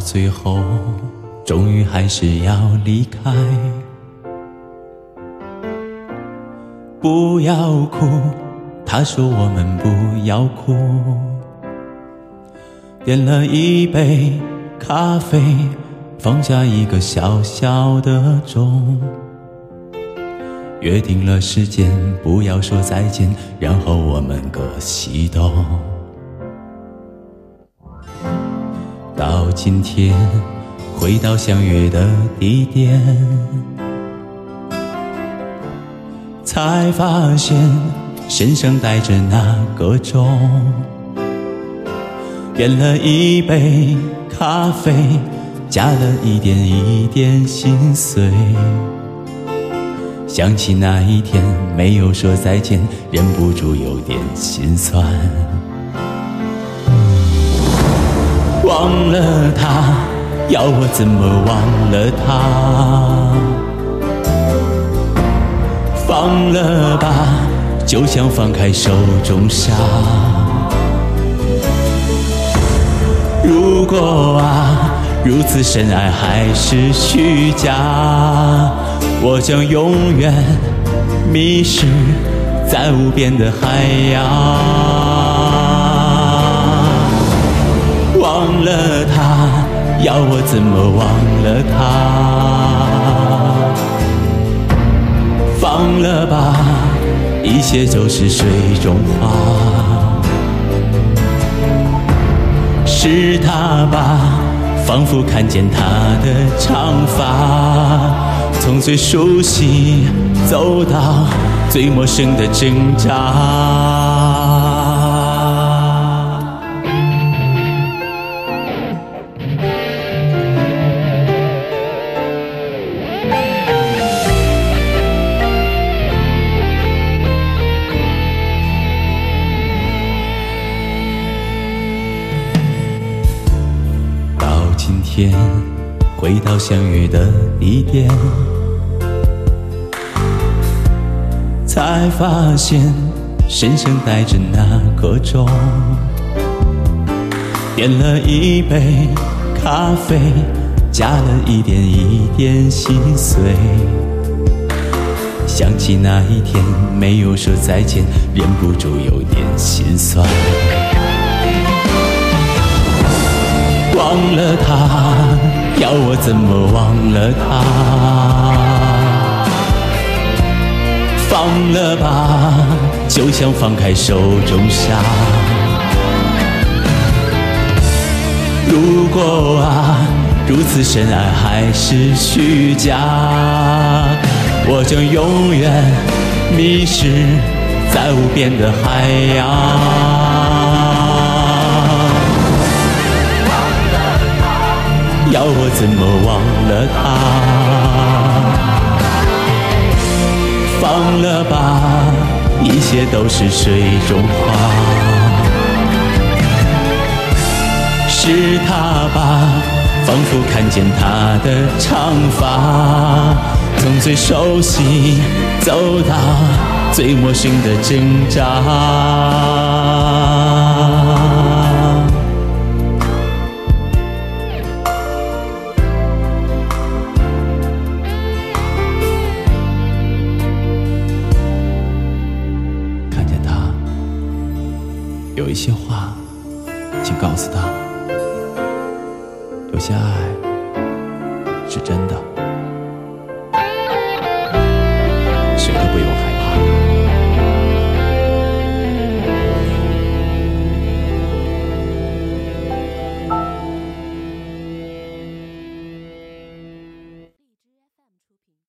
到最后，终于还是要离开。不要哭，他说我们不要哭。点了一杯咖啡，放下一个小小的钟，约定了时间，不要说再见，然后我们各西东。今天，回到相约的地点，才发现身上带着那个钟。点了一杯咖啡，加了一点一点心碎。想起那一天没有说再见，忍不住有点心酸。忘了他，要我怎么忘了他？放了吧，就像放开手中沙。如果啊，如此深爱还是虚假，我将永远迷失在无边的海洋。忘了他，要我怎么忘了他？放了吧，一切都是水中花。是他吧，仿佛看见他的长发，从最熟悉走到最陌生的挣扎。天回到相遇的地点，才发现身上带着那个钟。点了一杯咖啡，加了一点一点心碎。想起那一天没有说再见，忍不住有点心酸。忘了他，要我怎么忘了他？放了吧，就像放开手中沙。如果啊，如此深爱还是虚假，我将永远迷失在无边的海洋。要我怎么忘了他？放了吧，一切都是水中花。是他吧，仿佛看见他的长发，从最熟悉走到最陌生的挣扎。有一些话，请告诉他，有些爱是真的。